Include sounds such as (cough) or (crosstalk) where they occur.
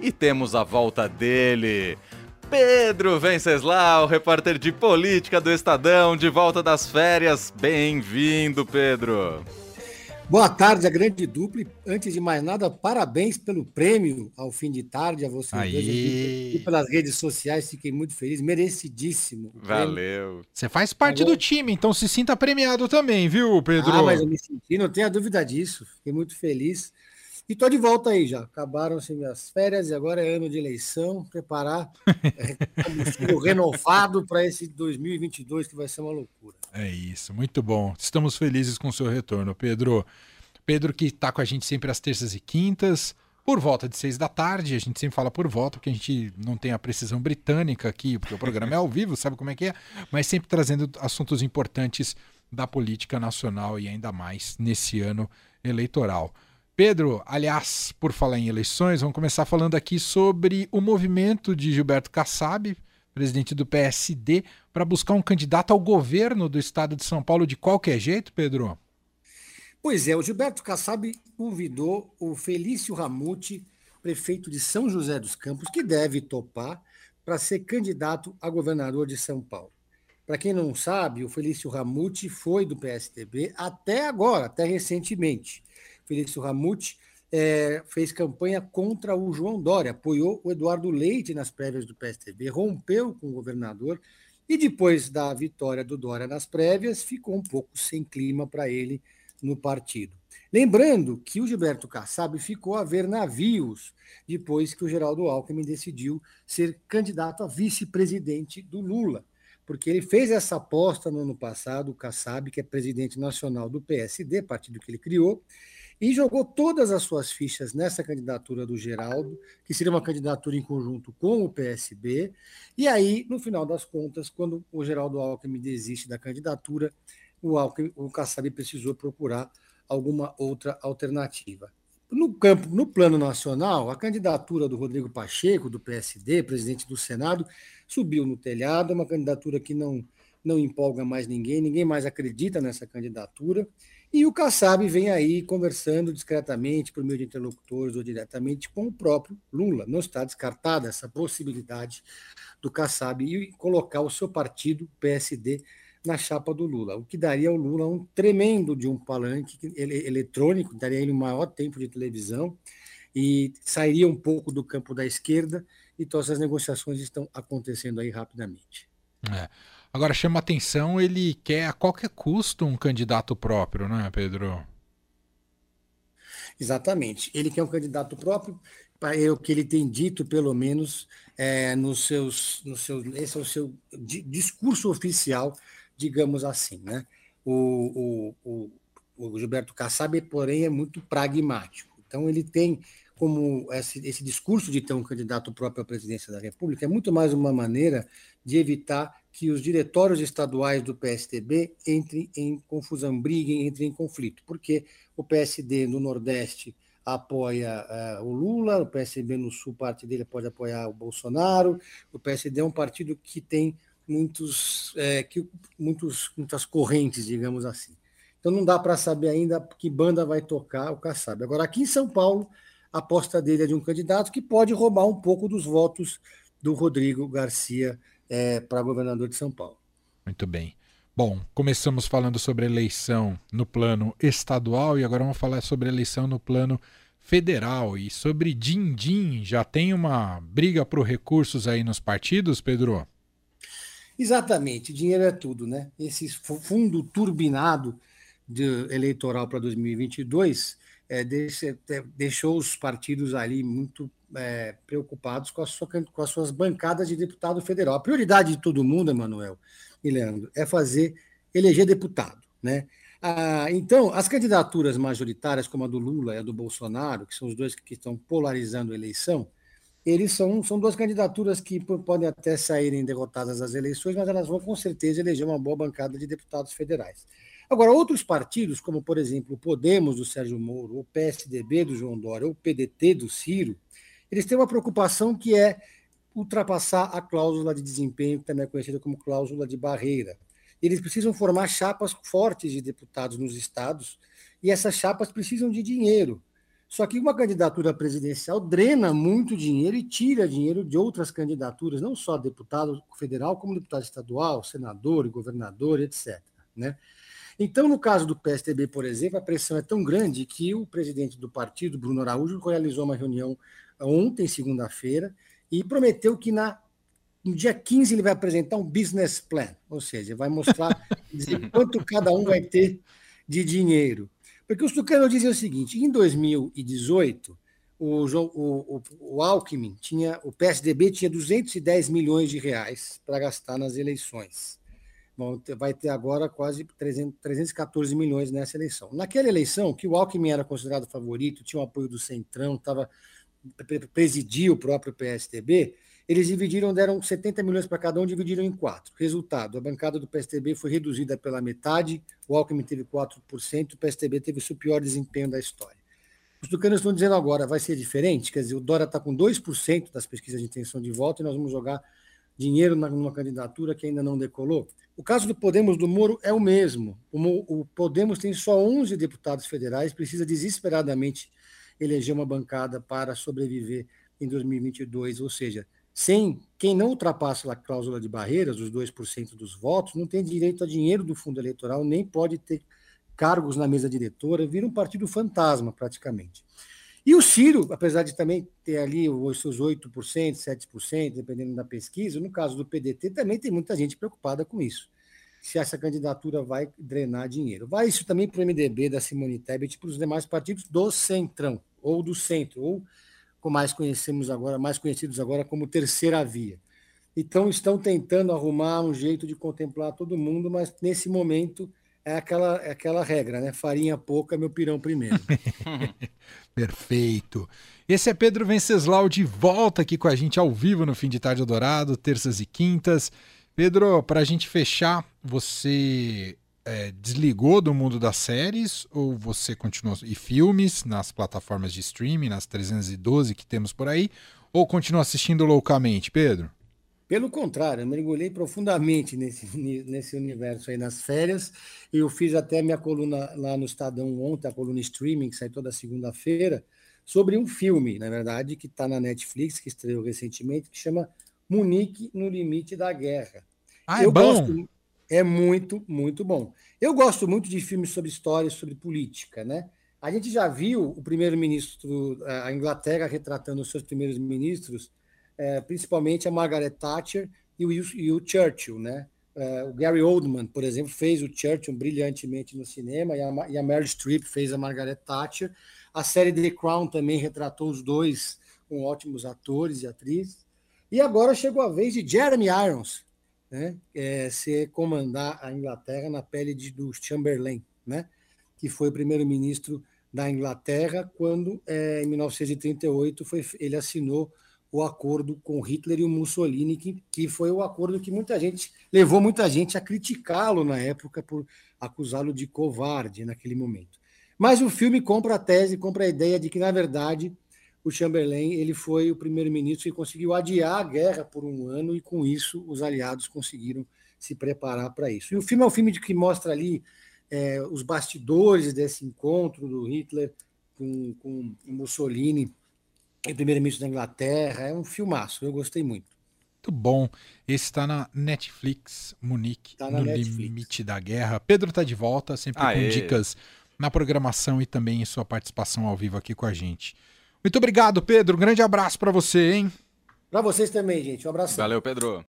e temos a volta dele. Pedro Venceslau, repórter de política do Estadão, de volta das férias. Bem-vindo, Pedro. Boa tarde, a grande dupla. Antes de mais nada, parabéns pelo prêmio ao fim de tarde a vocês Aí. dois e pelas redes sociais. Fiquei muito feliz, merecidíssimo. Valeu. Você faz parte Agora- do time, então se sinta premiado também, viu, Pedro? Ah, mas eu me senti, não tenha dúvida disso. Fiquei muito feliz. E tô de volta aí já. Acabaram-se minhas férias e agora é ano de eleição. Preparar é, combustível (laughs) renovado para esse 2022 que vai ser uma loucura. É isso, muito bom. Estamos felizes com o seu retorno, Pedro. Pedro que está com a gente sempre às terças e quintas, por volta de seis da tarde. A gente sempre fala por volta, porque a gente não tem a precisão britânica aqui, porque o programa é ao vivo, sabe como é que é? Mas sempre trazendo assuntos importantes da política nacional e ainda mais nesse ano eleitoral. Pedro, aliás, por falar em eleições, vamos começar falando aqui sobre o movimento de Gilberto Kassab, presidente do PSD, para buscar um candidato ao governo do estado de São Paulo de qualquer jeito, Pedro? Pois é, o Gilberto Kassab convidou o Felício Ramute, prefeito de São José dos Campos, que deve topar para ser candidato a governador de São Paulo. Para quem não sabe, o Felício Ramute foi do PSDB até agora, até recentemente. Felício Ramute eh, fez campanha contra o João Dória, apoiou o Eduardo Leite nas prévias do PSDB, rompeu com o governador e depois da vitória do Dória nas prévias, ficou um pouco sem clima para ele no partido. Lembrando que o Gilberto Kassab ficou a ver navios depois que o Geraldo Alckmin decidiu ser candidato a vice-presidente do Lula, porque ele fez essa aposta no ano passado, o Kassab, que é presidente nacional do PSD, partido que ele criou, e jogou todas as suas fichas nessa candidatura do Geraldo, que seria uma candidatura em conjunto com o PSB. E aí, no final das contas, quando o Geraldo Alckmin desiste da candidatura, o, Alckmin, o Kassab precisou procurar alguma outra alternativa. No campo, no plano nacional, a candidatura do Rodrigo Pacheco, do PSD, presidente do Senado, subiu no telhado, é uma candidatura que não, não empolga mais ninguém, ninguém mais acredita nessa candidatura. E o Kassab vem aí conversando discretamente, por meio de interlocutores ou diretamente, com o próprio Lula. Não está descartada essa possibilidade do Kassab colocar o seu partido, PSD, na chapa do Lula, o que daria ao Lula um tremendo de um palanque ele- eletrônico, daria ele um maior tempo de televisão e sairia um pouco do campo da esquerda. Então, essas negociações estão acontecendo aí rapidamente. É. Agora chama atenção, ele quer a qualquer custo um candidato próprio, não é, Pedro? Exatamente. Ele que é um candidato próprio, é o que ele tem dito, pelo menos, é, nos seus, nos seus, esse é o seu di- discurso oficial, digamos assim. Né? O, o, o, o Gilberto Kassab, porém, é muito pragmático. Então, ele tem como esse, esse discurso de ter um candidato próprio à presidência da República é muito mais uma maneira de evitar que os diretórios estaduais do PSDB entrem em confusão, briguem, entrem em conflito, porque o PSD no Nordeste apoia eh, o Lula, o PSB no Sul, parte dele pode apoiar o Bolsonaro, o PSD é um partido que tem muitos, eh, que, muitos, muitas correntes, digamos assim. Então não dá para saber ainda que banda vai tocar o Kassab. Agora, aqui em São Paulo, a aposta dele é de um candidato que pode roubar um pouco dos votos do Rodrigo Garcia eh, para governador de São Paulo. Muito bem. Bom, começamos falando sobre eleição no plano estadual e agora vamos falar sobre eleição no plano federal e sobre din-din. Já tem uma briga por recursos aí nos partidos, Pedro? Exatamente, dinheiro é tudo, né? Esse fu- fundo turbinado de eleitoral para 2022 é, deixa- é, deixou os partidos ali muito é, preocupados com, sua com as suas bancadas de deputado federal. A prioridade de todo mundo, Emanuel e Leandro, é fazer eleger deputado, né? Ah, então, as candidaturas majoritárias, como a do Lula e a do Bolsonaro, que são os dois que estão polarizando a eleição, eles são, são duas candidaturas que po- podem até saírem derrotadas nas eleições, mas elas vão com certeza eleger uma boa bancada de deputados federais. Agora, outros partidos, como por exemplo o Podemos do Sérgio Moro, o PSDB do João Dória, o PDT do Ciro, eles têm uma preocupação que é ultrapassar a cláusula de desempenho, que também é conhecida como cláusula de barreira. Eles precisam formar chapas fortes de deputados nos estados, e essas chapas precisam de dinheiro. Só que uma candidatura presidencial drena muito dinheiro e tira dinheiro de outras candidaturas, não só deputado federal, como deputado estadual, senador, governador, etc. Né? Então, no caso do PSDB, por exemplo, a pressão é tão grande que o presidente do partido, Bruno Araújo, realizou uma reunião ontem, segunda-feira, e prometeu que na, no dia 15 ele vai apresentar um business plan, ou seja, vai mostrar (laughs) quanto cada um vai ter de dinheiro. Porque os tucanos dizem o seguinte: em 2018, o, o, o, Alckmin tinha, o PSDB tinha 210 milhões de reais para gastar nas eleições. Vai ter agora quase 300, 314 milhões nessa eleição. Naquela eleição, que o Alckmin era considerado favorito, tinha o apoio do Centrão, estava presidia o próprio PSDB, eles dividiram, deram 70 milhões para cada um, dividiram em quatro. Resultado: a bancada do PSDB foi reduzida pela metade, o Alckmin teve 4%, o PSDB teve o seu pior desempenho da história. Os tucanos estão dizendo agora, vai ser diferente, quer dizer, o Dória está com 2% das pesquisas de intenção de voto e nós vamos jogar dinheiro numa candidatura que ainda não decolou. O caso do Podemos do Moro é o mesmo. O Podemos tem só 11 deputados federais, precisa desesperadamente eleger uma bancada para sobreviver em 2022, ou seja, sem quem não ultrapassa a cláusula de barreiras, os 2% dos votos, não tem direito a dinheiro do fundo eleitoral, nem pode ter cargos na mesa diretora, vira um partido fantasma, praticamente. E o Ciro, apesar de também ter ali os seus 8%, 7%, dependendo da pesquisa, no caso do PDT, também tem muita gente preocupada com isso. Se essa candidatura vai drenar dinheiro. Vai isso também para o MDB da Simone Tebet para os demais partidos do Centrão, ou do Centro, ou como mais conhecemos agora, mais conhecidos agora como terceira via. Então estão tentando arrumar um jeito de contemplar todo mundo, mas nesse momento é aquela, é aquela regra, né? Farinha pouca, meu pirão primeiro. (laughs) (laughs) Perfeito. Esse é Pedro Venceslau de volta aqui com a gente ao vivo no Fim de Tarde Dourado, terças e quintas. Pedro, para a gente fechar, você é, desligou do mundo das séries ou você continuou e filmes nas plataformas de streaming, nas 312 que temos por aí, ou continua assistindo loucamente, Pedro? Pelo contrário, eu mergulhei profundamente nesse, (laughs) nesse universo aí nas férias. Eu fiz até minha coluna lá no Estadão ontem, a coluna streaming, que sai toda segunda-feira, sobre um filme, na verdade, que está na Netflix, que estreou recentemente, que chama Munique no Limite da Guerra. Ah, é eu bom? Gosto, é muito, muito bom. Eu gosto muito de filmes sobre história, sobre política, né? A gente já viu o primeiro-ministro, a Inglaterra retratando os seus primeiros ministros, é, principalmente a Margaret Thatcher e o, e o Churchill, né? É, o Gary Oldman, por exemplo, fez o Churchill brilhantemente no cinema e a, e a Meryl Streep fez a Margaret Thatcher. A série The Crown também retratou os dois com ótimos atores e atrizes. E agora chegou a vez de Jeremy Irons, né, é, ser comandar a Inglaterra na pele de, do Chamberlain, né, que foi primeiro-ministro da Inglaterra quando, é, em 1938, foi, ele assinou o acordo com Hitler e o Mussolini, que, que foi o acordo que muita gente levou muita gente a criticá-lo na época por acusá-lo de covarde naquele momento. Mas o filme compra a tese, compra a ideia de que, na verdade, o Chamberlain ele foi o primeiro-ministro que conseguiu adiar a guerra por um ano e com isso os aliados conseguiram se preparar para isso. E o filme é um filme de que mostra ali é, os bastidores desse encontro do Hitler com, com Mussolini, o primeiro-ministro da Inglaterra. É um filmaço, eu gostei muito. Muito bom. Esse está na Netflix, Munique, tá no Netflix. limite da guerra. Pedro está de volta, sempre Aê. com dicas na programação e também em sua participação ao vivo aqui com a gente. Muito obrigado, Pedro. Um grande abraço para você, hein? Para vocês também, gente. Um abraço. Valeu, Pedro.